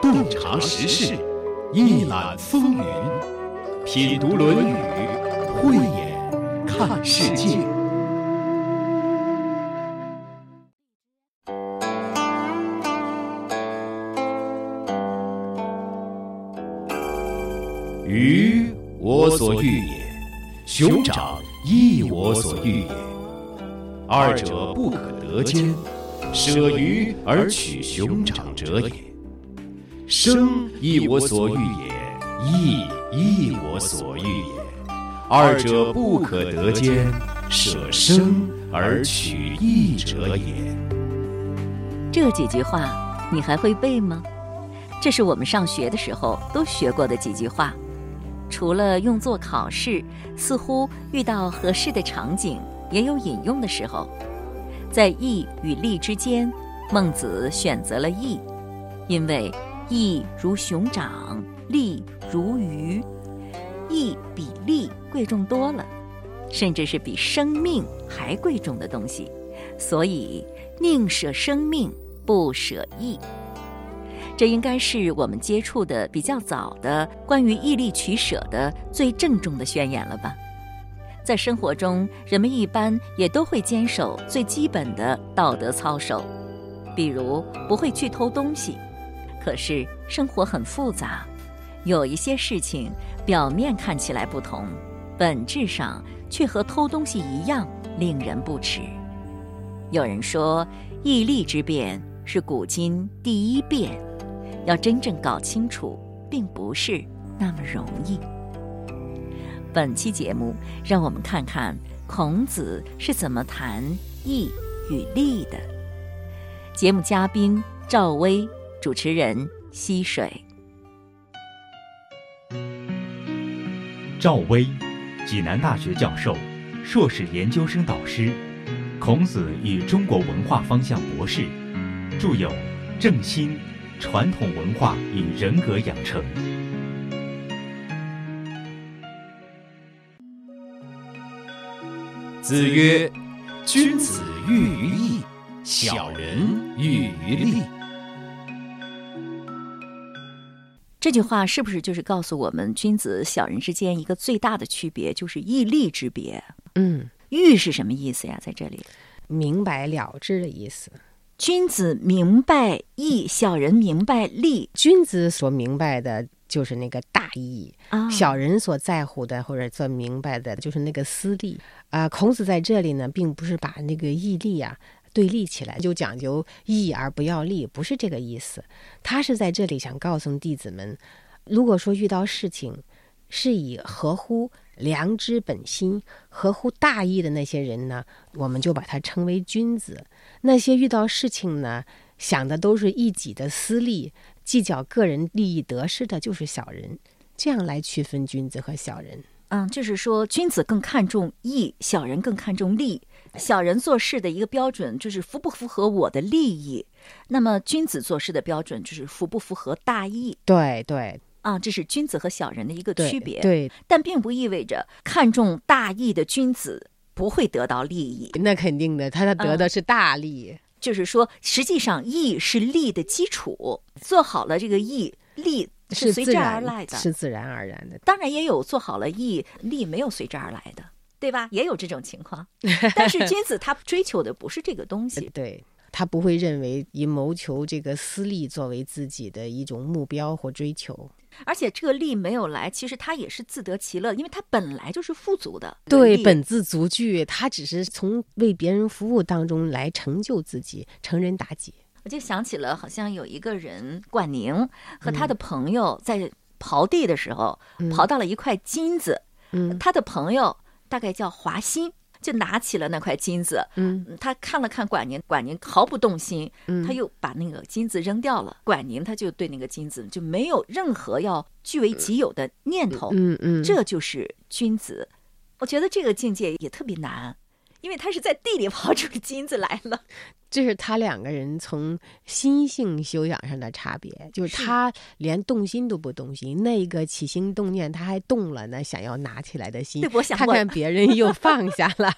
洞察时事，一览风云，品读《论语》，慧眼看世界。鱼，我所欲也；熊掌，亦我所欲也。二者不可得兼，舍鱼而取熊掌者也。生亦我所欲也，义亦我所欲也。二者不可得兼，舍生而取义者也。这几句话你还会背吗？这是我们上学的时候都学过的几句话。除了用作考试，似乎遇到合适的场景也有引用的时候。在义与利之间，孟子选择了义，因为义如熊掌，利如鱼，义比利贵重多了，甚至是比生命还贵重的东西，所以宁舍生命，不舍义。这应该是我们接触的比较早的关于义利取舍的最郑重的宣言了吧？在生活中，人们一般也都会坚守最基本的道德操守，比如不会去偷东西。可是生活很复杂，有一些事情表面看起来不同，本质上却和偷东西一样令人不齿。有人说，义利之辩是古今第一辩。要真正搞清楚，并不是那么容易。本期节目，让我们看看孔子是怎么谈义与利的。节目嘉宾赵薇，主持人溪水。赵薇，济南大学教授，硕士研究生导师，孔子与中国文化方向博士，著有《正心》。传统文化与人格养成。子曰：“君子喻于义，小人喻于利。”这句话是不是就是告诉我们，君子小人之间一个最大的区别就是义利之别？嗯，喻是什么意思呀？在这里，明白了之的意思。君子明白义，小人明白利。君子所明白的就是那个大义啊，小人所在乎的或者所明白的就是那个私利啊。孔子在这里呢，并不是把那个义利啊对立起来，就讲究义而不要利，不是这个意思。他是在这里想告诉弟子们，如果说遇到事情是以合乎良知本心、合乎大义的那些人呢，我们就把他称为君子。那些遇到事情呢，想的都是一己的私利，计较个人利益得失的，就是小人。这样来区分君子和小人。嗯，就是说，君子更看重义，小人更看重利。小人做事的一个标准就是符不符合我的利益，那么君子做事的标准就是符不符合大义。对对，啊，这是君子和小人的一个区别。对，但并不意味着看重大义的君子。不会得到利益，那肯定的，他他得的是大利。就是说，实际上义是利的基础，做好了这个义，利是随之而来的，是自然而然的。当然也有做好了义，利没有随之而来的，对吧？也有这种情况。但是君子他追求的不是这个东西，对他不会认为以谋求这个私利作为自己的一种目标或追求。而且这个利没有来，其实他也是自得其乐，因为他本来就是富足的。对，本自足具，他只是从为别人服务当中来成就自己，成人达己。我就想起了，好像有一个人管宁和他的朋友在刨地的时候，刨到了一块金子。嗯，他的朋友大概叫华歆。就拿起了那块金子，嗯，他看了看管宁，管宁毫不动心，嗯，他又把那个金子扔掉了。管宁他就对那个金子就没有任何要据为己有的念头，嗯嗯，这就是君子。我觉得这个境界也特别难，因为他是在地里 刨出金子来了。这是他两个人从心性修养上的差别，就是他连动心都不动心，那个起心动念他还动了呢，想要拿起来的心，看看 别人又放下了。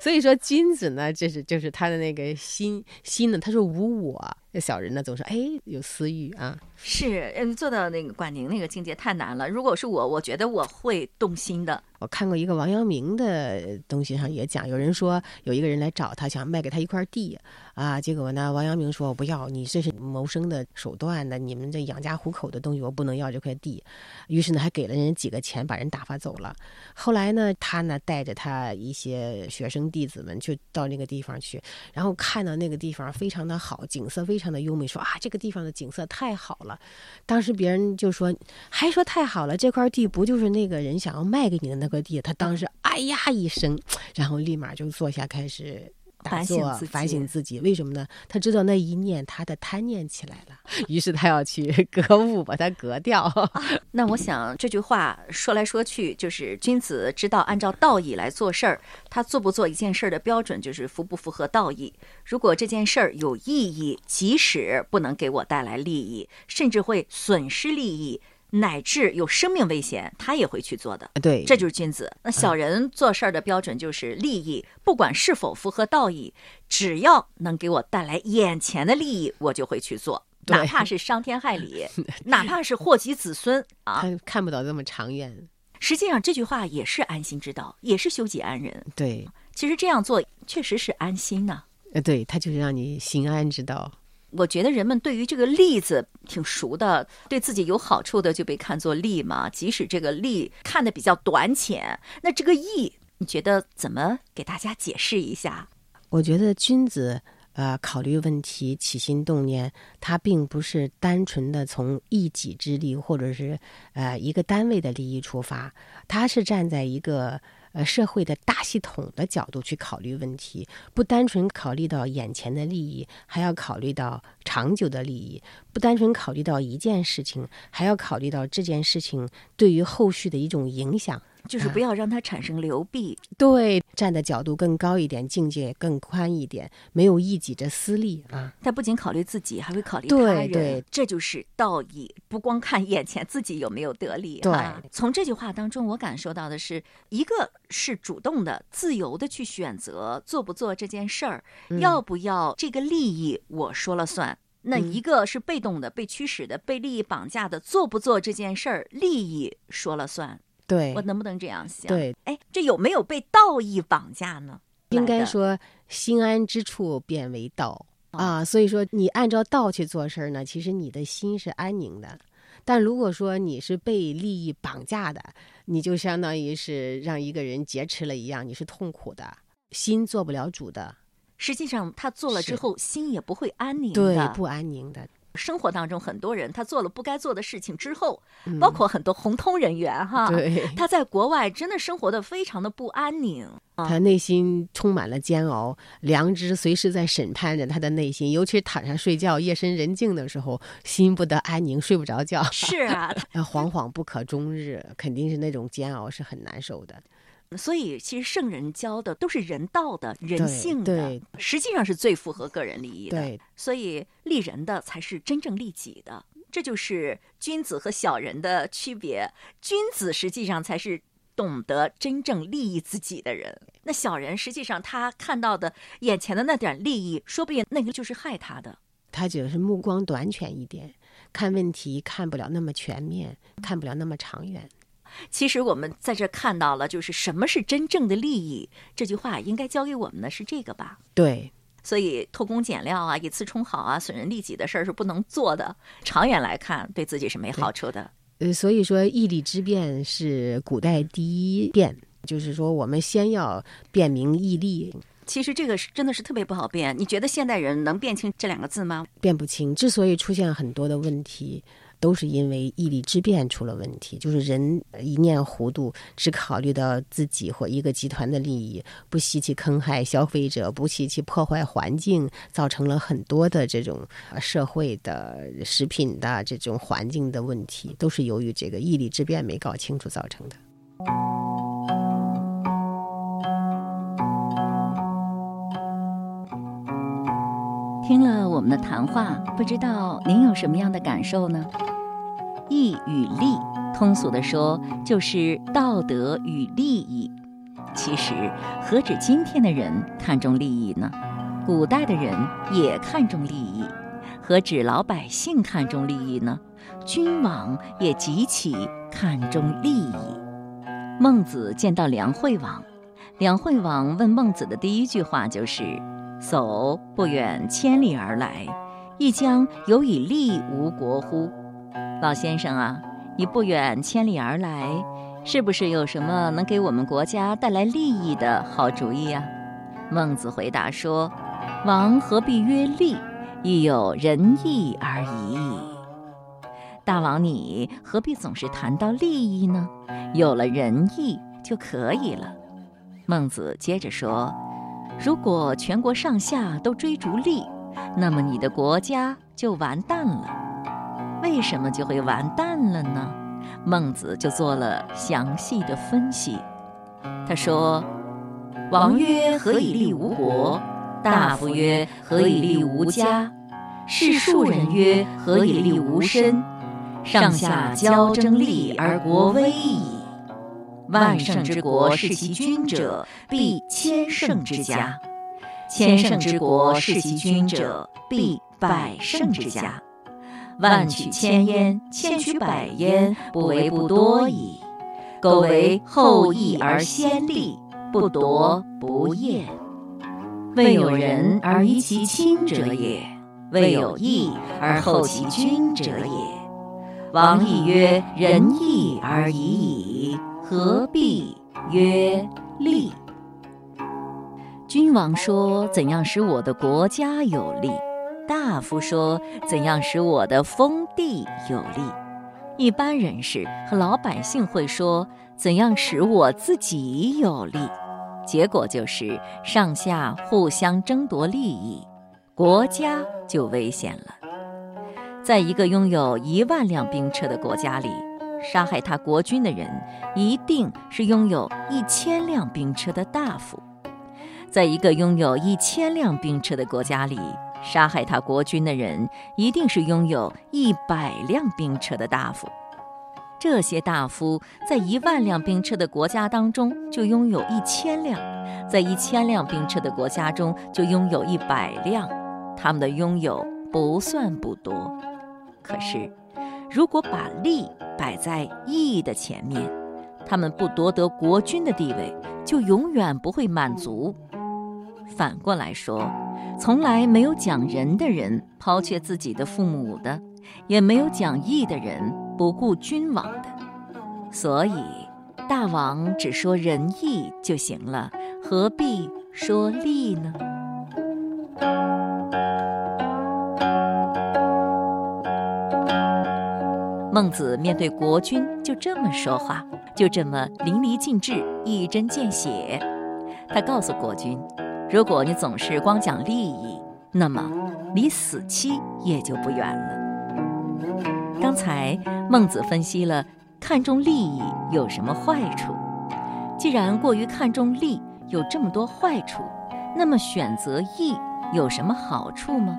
所以说，君子呢，这是就是他的那个心心呢，他说无我。小人呢，总是哎有私欲啊。是，嗯，做到那个管宁那个境界太难了。如果是我，我觉得我会动心的。我看过一个王阳明的东西上也讲，有人说有一个人来找他，想卖给他一块地啊，结果呢，王阳明说我不要，你这是谋生的手段的，你们这养家糊口的东西我不能要这块地。于是呢，还给了人几个钱，把人打发走了。后来呢，他呢带着他一些学生弟子们就到那个地方去，然后看到那个地方非常的好，景色非常的优美，说啊这个地方的景色太好了。当时别人就说，还说太好了，这块地不就是那个人想要卖给你的那。块地，他当时哎呀一声，然后立马就坐下开始打坐反省自己，为什么呢？他知道那一念他的贪念起来了，于是他要去 格物，把它格掉。那我想这句话说来说去，就是君子知道按照道义来做事儿，他做不做一件事儿的标准就是符不符合道义。如果这件事儿有意义，即使不能给我带来利益，甚至会损失利益。乃至有生命危险，他也会去做的。对，这就是君子。那小人做事儿的标准就是利益，不管是否符合道义，只要能给我带来眼前的利益，我就会去做，哪怕是伤天害理，哪怕是祸及子孙啊。他看不到这么长远。实际上，这句话也是安心之道，也是修己安人。对，其实这样做确实是安心呢。呃，对，他就是让你心安之道。我觉得人们对于这个利字挺熟的，对自己有好处的就被看作利嘛。即使这个利看的比较短浅，那这个义，你觉得怎么给大家解释一下？我觉得君子，呃，考虑问题起心动念，他并不是单纯的从一己之利或者是呃一个单位的利益出发，他是站在一个。呃，社会的大系统的角度去考虑问题，不单纯考虑到眼前的利益，还要考虑到长久的利益；不单纯考虑到一件事情，还要考虑到这件事情对于后续的一种影响。就是不要让它产生流弊，对，站的角度更高一点，境界更宽一点，没有一己的私利啊。他不仅考虑自己，还会考虑他人，对，这就是道义，不光看眼前自己有没有得利。对，从这句话当中，我感受到的是一个是主动的、自由的去选择做不做这件事儿，要不要这个利益我说了算；那一个是被动的、被驱使的、被利益绑架的，做不做这件事儿，利益说了算。对，我能不能这样想？对，哎，这有没有被道义绑架呢？应该说，心安之处便为道啊。所以说，你按照道去做事儿呢，其实你的心是安宁的。但如果说你是被利益绑架的，你就相当于是让一个人劫持了一样，你是痛苦的，心做不了主的。实际上，他做了之后，心也不会安宁，对，不安宁的。生活当中，很多人他做了不该做的事情之后，包括很多红通人员哈，他在国外真的生活的非常的不安宁，他内心充满了煎熬，良知随时在审判着他的内心，尤其是躺上睡觉，夜深人静的时候，心不得安宁，睡不着觉。是啊，惶惶不可终日，肯定是那种煎熬是很难受的。所以，其实圣人教的都是人道的、人性的，实际上是最符合个人利益的。所以，利人的才是真正利己的，这就是君子和小人的区别。君子实际上才是懂得真正利益自己的人，那小人实际上他看到的眼前的那点利益，说不定那个就是害他的。他就是目光短浅一点，看问题看不了那么全面，看不了那么长远。其实我们在这看到了，就是什么是真正的利益。这句话应该教给我们的是这个吧？对，所以偷工减料啊、以次充好啊、损人利己的事儿是不能做的。长远来看，对自己是没好处的。呃，所以说义利之辩是古代第一辩，就是说我们先要辨明义利。其实这个是真的是特别不好辨。你觉得现代人能辨清这两个字吗？辨不清。之所以出现很多的问题。都是因为义利之辩出了问题，就是人一念糊涂，只考虑到自己或一个集团的利益，不惜去坑害消费者，不惜去破坏环境，造成了很多的这种社会的食品的这种环境的问题，都是由于这个义利之辩没搞清楚造成的。听了我们的谈话，不知道您有什么样的感受呢？义与利，通俗的说就是道德与利益。其实何止今天的人看重利益呢？古代的人也看重利益。何止老百姓看重利益呢？君王也极其看重利益。孟子见到梁惠王，梁惠王问孟子的第一句话就是：“叟不远千里而来，亦将有以利吴国乎？”老先生啊，你不远千里而来，是不是有什么能给我们国家带来利益的好主意呀？孟子回答说：“王何必曰利？亦有仁义而已。大王你何必总是谈到利益呢？有了仁义就可以了。”孟子接着说：“如果全国上下都追逐利，那么你的国家就完蛋了。”为什么就会完蛋了呢？孟子就做了详细的分析。他说：“王曰：何以利吴国？大夫曰：何以利吴家？士庶人曰：何以利吴身？上下交争利而国危矣。万乘之国，是其君者，必千乘之家；千乘之国，是其君者，必百乘之家。”万取千焉，千取百焉，不为不多矣。苟为后义而先利，不夺不厌。未有仁而遗其亲者也，未有义而后其君者也。王亦曰：仁义而已矣，何必曰利？君王说：怎样使我的国家有利？大夫说：“怎样使我的封地有利？”一般人士和老百姓会说：“怎样使我自己有利？”结果就是上下互相争夺利益，国家就危险了。在一个拥有一万辆兵车的国家里，杀害他国君的人一定是拥有一千辆兵车的大夫；在一个拥有一千辆兵车的国家里，杀害他国君的人，一定是拥有一百辆兵车的大夫。这些大夫在一万辆兵车的国家当中就拥有一千辆，在一千辆兵车的国家中就拥有一百辆。他们的拥有不算不多，可是，如果把利摆在义的前面，他们不夺得国君的地位，就永远不会满足。反过来说。从来没有讲仁的人抛却自己的父母的，也没有讲义的人不顾君王的。所以，大王只说仁义就行了，何必说利呢？孟子面对国君就这么说话，就这么淋漓尽致、一针见血。他告诉国君。如果你总是光讲利益，那么离死期也就不远了。刚才孟子分析了看重利益有什么坏处，既然过于看重利有这么多坏处，那么选择义有什么好处吗？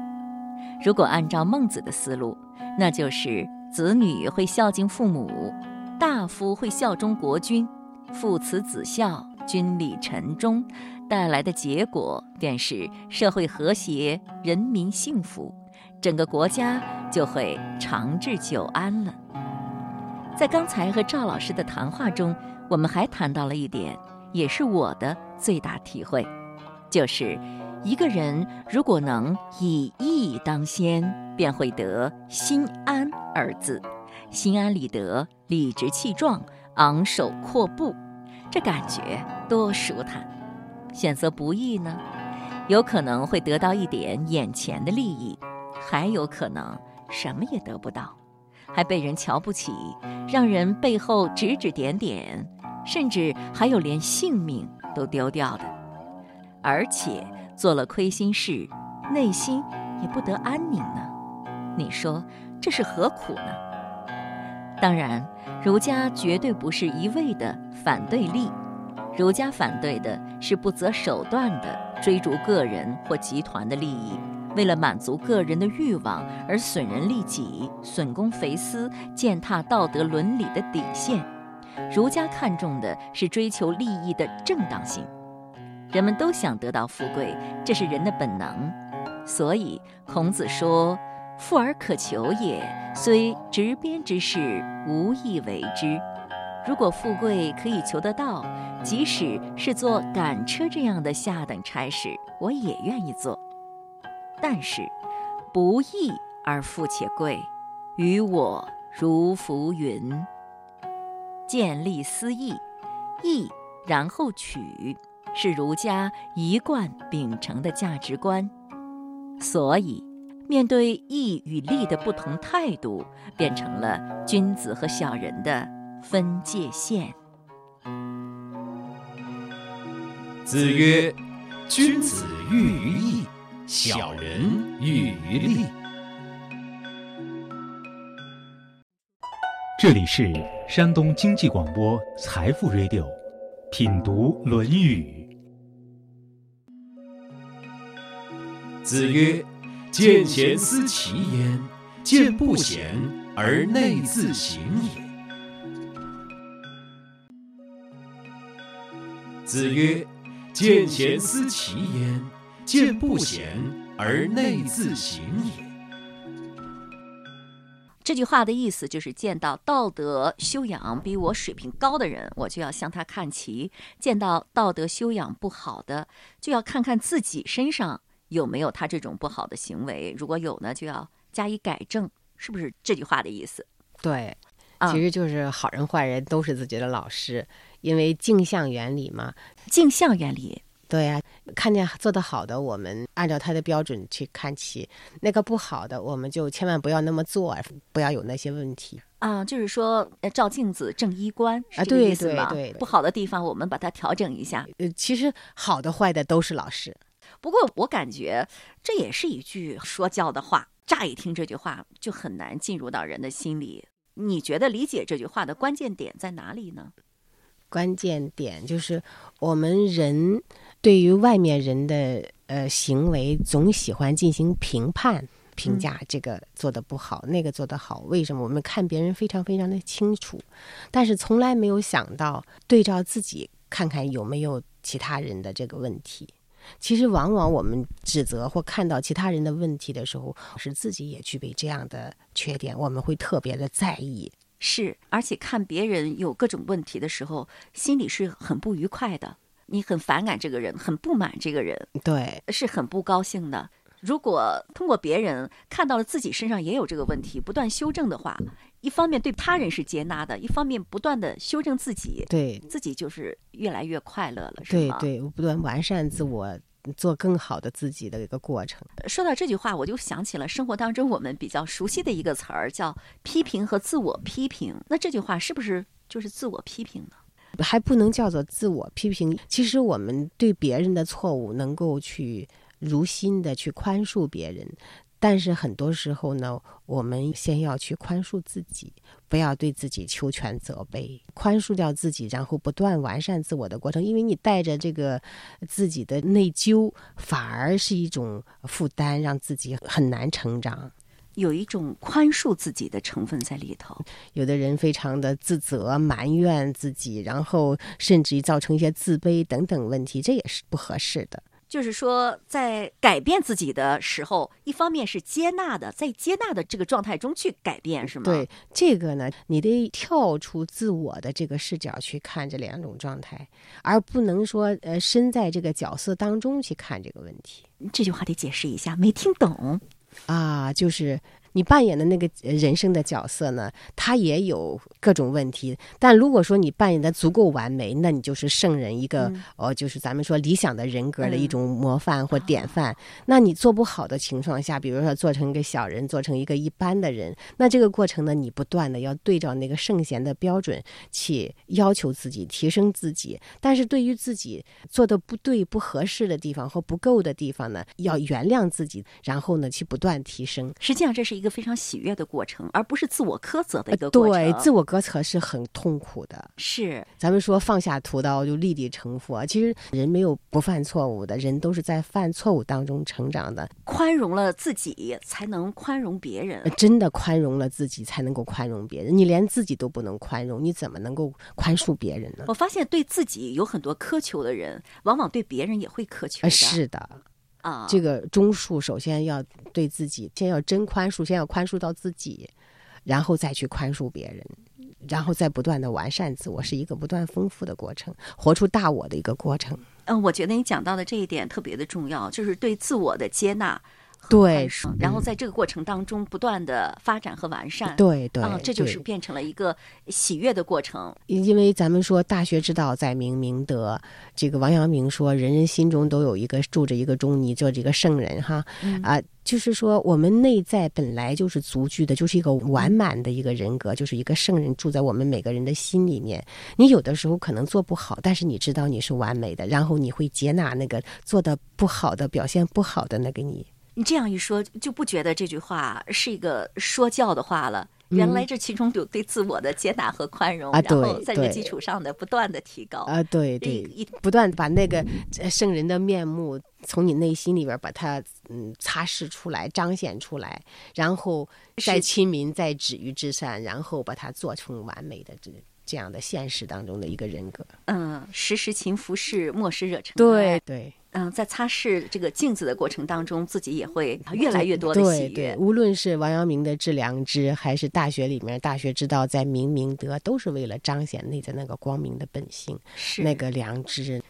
如果按照孟子的思路，那就是子女会孝敬父母，大夫会效忠国君，父慈子孝，君礼臣忠。带来的结果便是社会和谐，人民幸福，整个国家就会长治久安了。在刚才和赵老师的谈话中，我们还谈到了一点，也是我的最大体会，就是一个人如果能以义当先，便会得心安二字。心安理得，理直气壮，昂首阔步，这感觉多舒坦。选择不义呢，有可能会得到一点眼前的利益，还有可能什么也得不到，还被人瞧不起，让人背后指指点点，甚至还有连性命都丢掉的，而且做了亏心事，内心也不得安宁呢。你说这是何苦呢？当然，儒家绝对不是一味的反对利。儒家反对的是不择手段的追逐个人或集团的利益，为了满足个人的欲望而损人利己、损公肥私、践踏道德伦理的底线。儒家看重的是追求利益的正当性。人们都想得到富贵，这是人的本能。所以孔子说：“富而可求也，虽执鞭之事，无亦为之。”如果富贵可以求得到，即使是做赶车这样的下等差事，我也愿意做。但是，不义而富且贵，于我如浮云。见利思义，义然后取，是儒家一贯秉承的价值观。所以，面对义与利的不同态度，变成了君子和小人的分界线。子曰：“君子喻于义，小人喻于利。”这里是山东经济广播财富 Radio，品读《论语》。子曰：“见贤思齐焉，见不贤而内自省也。”子曰：“见贤思齐焉，见不贤而内自省也。”这句话的意思就是，见到道德修养比我水平高的人，我就要向他看齐；见到道德修养不好的，就要看看自己身上有没有他这种不好的行为。如果有呢，就要加以改正，是不是这句话的意思？对，其实就是好人坏人都是自己的老师，因为镜像原理嘛。镜像原理。对呀，看见做得好的，我们按照他的标准去看齐；那个不好的，我们就千万不要那么做，不要有那些问题啊。就是说，照镜子正衣冠啊，对对对，不好的地方我们把它调整一下。呃，其实好的坏的都是老师。不过我感觉这也是一句说教的话，乍一听这句话就很难进入到人的心里。你觉得理解这句话的关键点在哪里呢？关键点就是我们人。对于外面人的呃行为，总喜欢进行评判、评价，这个做的不好，那个做得好。为什么我们看别人非常非常的清楚，但是从来没有想到对照自己，看看有没有其他人的这个问题。其实，往往我们指责或看到其他人的问题的时候，是自己也具备这样的缺点，我们会特别的在意。是，而且看别人有各种问题的时候，心里是很不愉快的。你很反感这个人，很不满这个人，对，是很不高兴的。如果通过别人看到了自己身上也有这个问题，不断修正的话，一方面对他人是接纳的，一方面不断的修正自己，对自己就是越来越快乐了，是吗？对对，不断完善自我，做更好的自己的一个过程。说到这句话，我就想起了生活当中我们比较熟悉的一个词儿，叫批评和自我批评。那这句话是不是就是自我批评呢？还不能叫做自我批评。其实我们对别人的错误能够去如心的去宽恕别人，但是很多时候呢，我们先要去宽恕自己，不要对自己求全责备，宽恕掉自己，然后不断完善自我的过程。因为你带着这个自己的内疚，反而是一种负担，让自己很难成长。有一种宽恕自己的成分在里头。有的人非常的自责、埋怨自己，然后甚至于造成一些自卑等等问题，这也是不合适的。就是说，在改变自己的时候，一方面是接纳的，在接纳的这个状态中去改变，是吗？对，这个呢，你得跳出自我的这个视角去看这两种状态，而不能说呃身在这个角色当中去看这个问题。这句话得解释一下，没听懂。啊，就是你扮演的那个人生的角色呢，他也有各种问题。但如果说你扮演的足够完美，那你就是圣人一个哦，就是咱们说理想的人格的一种模范或典范。那你做不好的情况下，比如说做成一个小人，做成一个一般的人，那这个过程呢，你不断的要对照那个圣贤的标准去要求自己，提升自己。但是对于自己做的不对、不合适的地方或不够的地方呢，要原谅自己，然后呢去不断提升。实际上这是一个。个非常喜悦的过程，而不是自我苛责的一个过程。对，自我苛责是很痛苦的。是，咱们说放下屠刀就立地成佛，其实人没有不犯错误的，人都是在犯错误当中成长的。宽容了自己，才能宽容别人。真的宽容了自己，才能够宽容别人。你连自己都不能宽容，你怎么能够宽恕别人呢？我发现对自己有很多苛求的人，往往对别人也会苛求。是的。啊，这个中恕首先要对自己，先要真宽恕，先要宽恕到自己，然后再去宽恕别人，然后再不断的完善自我，是一个不断丰富的过程，活出大我的一个过程。嗯，我觉得你讲到的这一点特别的重要，就是对自我的接纳。对，然后在这个过程当中不断的发展和完善，对对，嗯，这就是变成了一个喜悦的过程。因为咱们说大学之道在明明德，这个王阳明说人人心中都有一个住着一个中，你做这个圣人哈啊，就是说我们内在本来就是足具的，就是一个完满的一个人格，就是一个圣人住在我们每个人的心里面。你有的时候可能做不好，但是你知道你是完美的，然后你会接纳那个做的不好的、表现不好的那个你。你这样一说，就不觉得这句话是一个说教的话了。原来这其中有对自我的接纳和宽容，然后在这基础上的不断的提高。啊，对对，不断把那个圣人的面目从你内心里边把它嗯擦拭出来、彰显出来，然后再亲民、再止于至善，然后把它做成完美的这这样的现实当中的一个人格。嗯，时时勤拂拭，莫使惹尘埃。对对。嗯，在擦拭这个镜子的过程当中，自己也会越来越多的喜悦。无论是王阳明的致良知，还是大学里面大学之道在明明德，都是为了彰显内在那个光明的本性，是那个良知。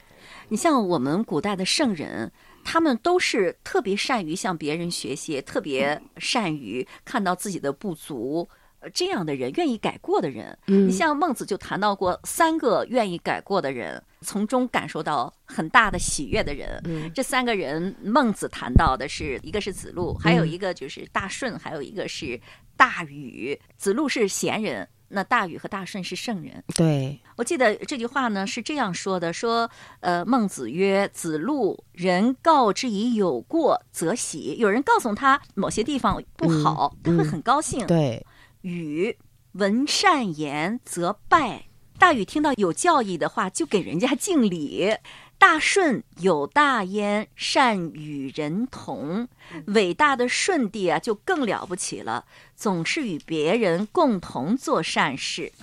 你像我们古代的圣人，他们都是特别善于向别人学习，特别善于看到自己的不足。这样的人，愿意改过的人，你像孟子就谈到过三个愿意改过的人，从中感受到很大的喜悦的人。这三个人，孟子谈到的是一个是子路，还有一个就是大顺，还有一个是大禹。子路是贤人，那大禹和大顺是圣人。对我记得这句话呢是这样说的：说呃，孟子曰：“子路，人告之以有过则喜，有人告诉他某些地方不好，他会很高兴。”对。禹闻善言则拜，大禹听到有教义的话就给人家敬礼。大顺有大焉，善与人同。伟大的舜帝啊，就更了不起了，总是与别人共同做善事，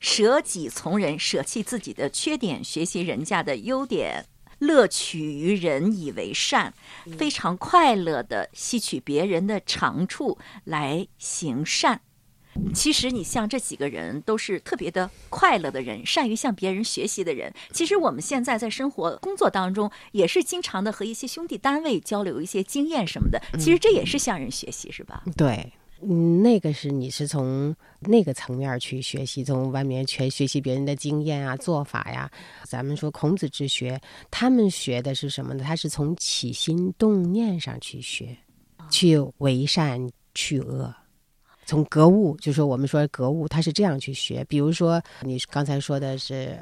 舍己从人，舍弃自己的缺点，学习人家的优点，乐取于人以为善，非常快乐的吸取别人的长处来行善。其实你像这几个人都是特别的快乐的人，善于向别人学习的人。其实我们现在在生活工作当中，也是经常的和一些兄弟单位交流一些经验什么的。其实这也是向人学习，是吧？对，嗯，那个是你是从那个层面去学习，从外面全学习别人的经验啊、做法呀。咱们说孔子之学，他们学的是什么呢？他是从起心动念上去学，去为善去恶。从格物，就说我们说格物，他是这样去学。比如说，你刚才说的是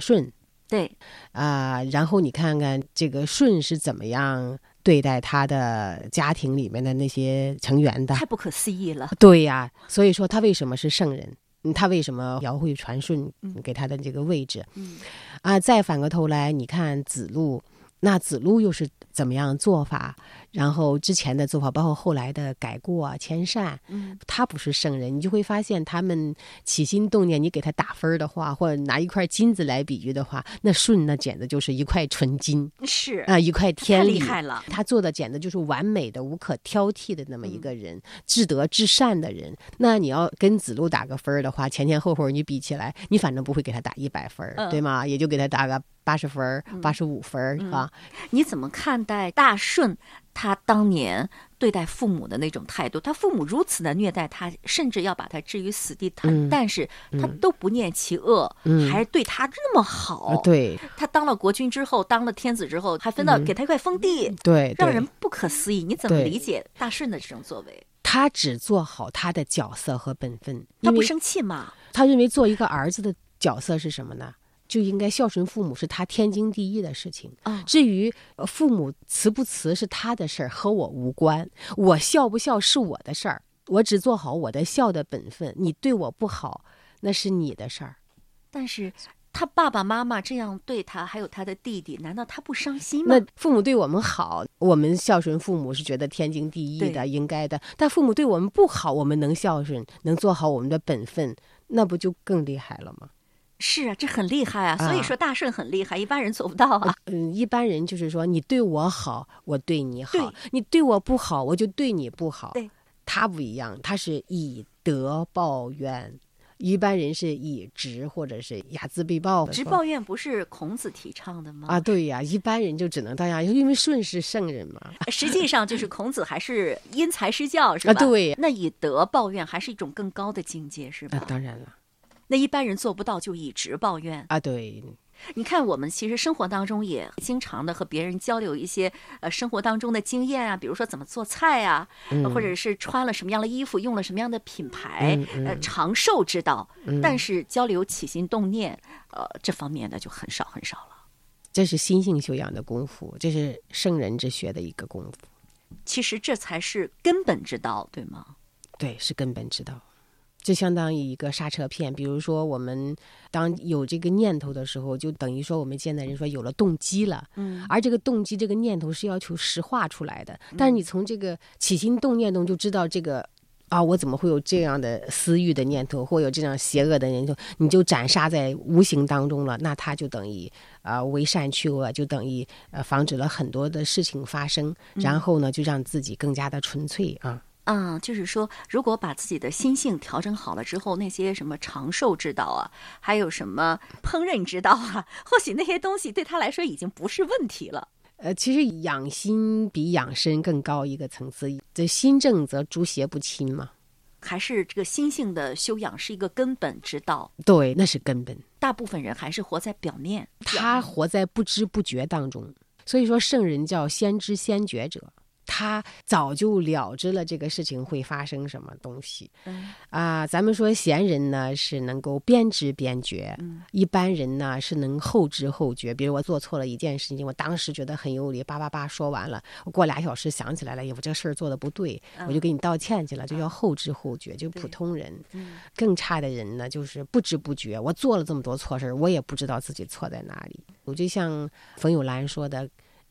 舜，对，啊，然后你看看这个舜是怎么样对待他的家庭里面的那些成员的，太不可思议了。对呀，所以说他为什么是圣人？他为什么尧会传舜给他的这个位置？啊，再反过头来，你看子路，那子路又是怎么样做法？然后之前的做法，包括后来的改过啊迁善，嗯，他不是圣人，你就会发现他们起心动念，你给他打分的话，或者拿一块金子来比喻的话，那舜那简直就是一块纯金，是啊，一块天厉害了。他做的简直就是完美的、无可挑剔的那么一个人，至德至善的人。那你要跟子路打个分的话，前前后后你比起来，你反正不会给他打一百分，对吗？也就给他打个八十分、八十五分啊。你怎么看待大舜？他当年对待父母的那种态度，他父母如此的虐待他，甚至要把他置于死地，他但是他都不念其恶，还对他那么好。对，他当了国君之后，当了天子之后，还分到给他一块封地，对，让人不可思议。你怎么理解大顺的这种作为？他只做好他的角色和本分，他不生气吗？他认为做一个儿子的角色是什么呢？就应该孝顺父母是他天经地义的事情啊。至于父母慈不慈是他的事儿，和我无关。我孝不孝是我的事儿。我只做好我的孝的本分，你对我不好，那是你的事儿。但是他爸爸妈妈这样对他，还有他的弟弟，难道他不伤心吗？那父母对我们好，我们孝顺父母是觉得天经地义的、应该的。但父母对我们不好，我们能孝顺，能做好我们的本分，那不就更厉害了吗？是啊，这很厉害啊！啊所以说大圣很厉害，一般人做不到啊。嗯，一般人就是说，你对我好，我对你好；对你对我不好，我就对你不好。对，他不一样，他是以德报怨。一般人是以直或者是睚眦必报。直抱怨不是孔子提倡的吗？啊，对呀，一般人就只能这样，因为舜是圣人嘛。实际上就是孔子还是因材施教，是吧？啊，。对，那以德报怨还是一种更高的境界，是吧？啊，当然了，那一般人做不到，就一直抱怨。啊，对，你看，我们其实生活当中也经常的和别人交流一些呃生活当中的经验啊，比如说怎么做菜啊，呃或者是穿了什么样的衣服，用了什么样的品牌，嗯呃长寿之道。但是交流起心动念，呃这方面的就很少很少了。这是心性修养的功夫，这是圣人之学的一个功夫，其实这才是根本之道，对吗？对，是根本之道。就相当于一个刹车片，比如说我们当有这个念头的时候，就等于说我们现在人说有了动机了，嗯，而这个动机、这个念头是要求实化出来的。但是你从这个起心动念中就知道这个啊，我怎么会有这样的私欲的念头，或有这样邪恶的念头，你就斩杀在无形当中了。那它就等于啊、为善去恶，就等于呃防止了很多的事情发生，然后呢就让自己更加的纯粹啊。啊，就是说，如果把自己的心性调整好了之后，那些什么长寿之道啊，还有什么烹饪之道啊，或许那些东西对他来说已经不是问题了。呃，其实养心比养身更高一个层次，这心正则诸邪不侵嘛。还是这个心性的修养是一个根本之道。对，那是根本。大部分人还是活在表面，他活在不知不觉当中，所以说圣人叫先知先觉者，他早就了知了这个事情会发生什么东西嗯啊。咱们说贤人呢是能够边知边觉，嗯一般人呢是能后知后觉。比如我做错了一件事情，我当时觉得很有理，叭叭叭说完了，我过俩小时想起来了，哎呀，我这事儿做的不对，我就给你道歉去了，这叫后知后觉，就普通人。嗯更差的人呢，就是不知不觉，我做了这么多错事儿，我也不知道自己错在哪里。我就像冯友兰说的，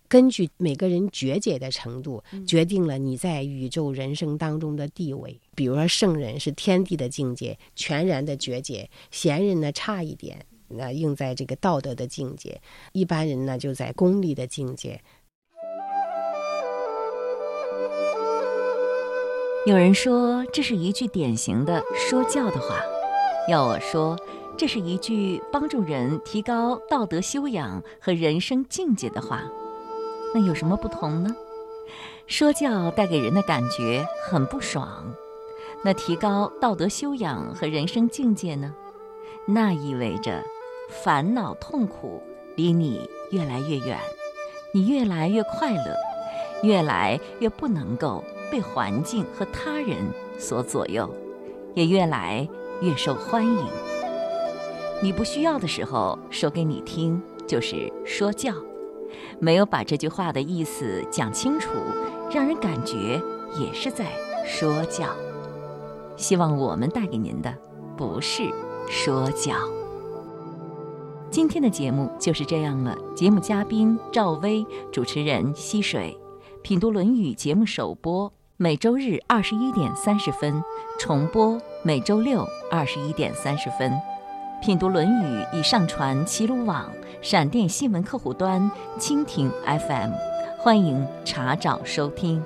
根据每个人觉解的程度，决定了你在宇宙人生当中的地位。比如说，圣人是天地的境界，全然的觉解；贤人呢差一点，那应在这个道德的境界；一般人呢就在功利的境界。有人说这是一句典型的说教的话，要我说，这是一句帮助人提高道德修养和人生境界的话。那有什么不同呢？说教带给人的感觉很不爽，那提高道德修养和人生境界呢？那意味着烦恼痛苦离你越来越远，你越来越快乐，越来越不能够被环境和他人所左右，也越来越受欢迎。你不需要的时候说给你听，就是说教；没有把这句话的意思讲清楚，让人感觉也是在说教。希望我们带给您的不是说教。今天的节目就是这样了。节目嘉宾赵薇，主持人溪水。品读《论语》节目首播每周日二十一点三十分，重播每周六二十一点三十分。品读《论语》已上传齐鲁网、闪电新闻客户端、蜻蜓 FM，欢迎查找收听。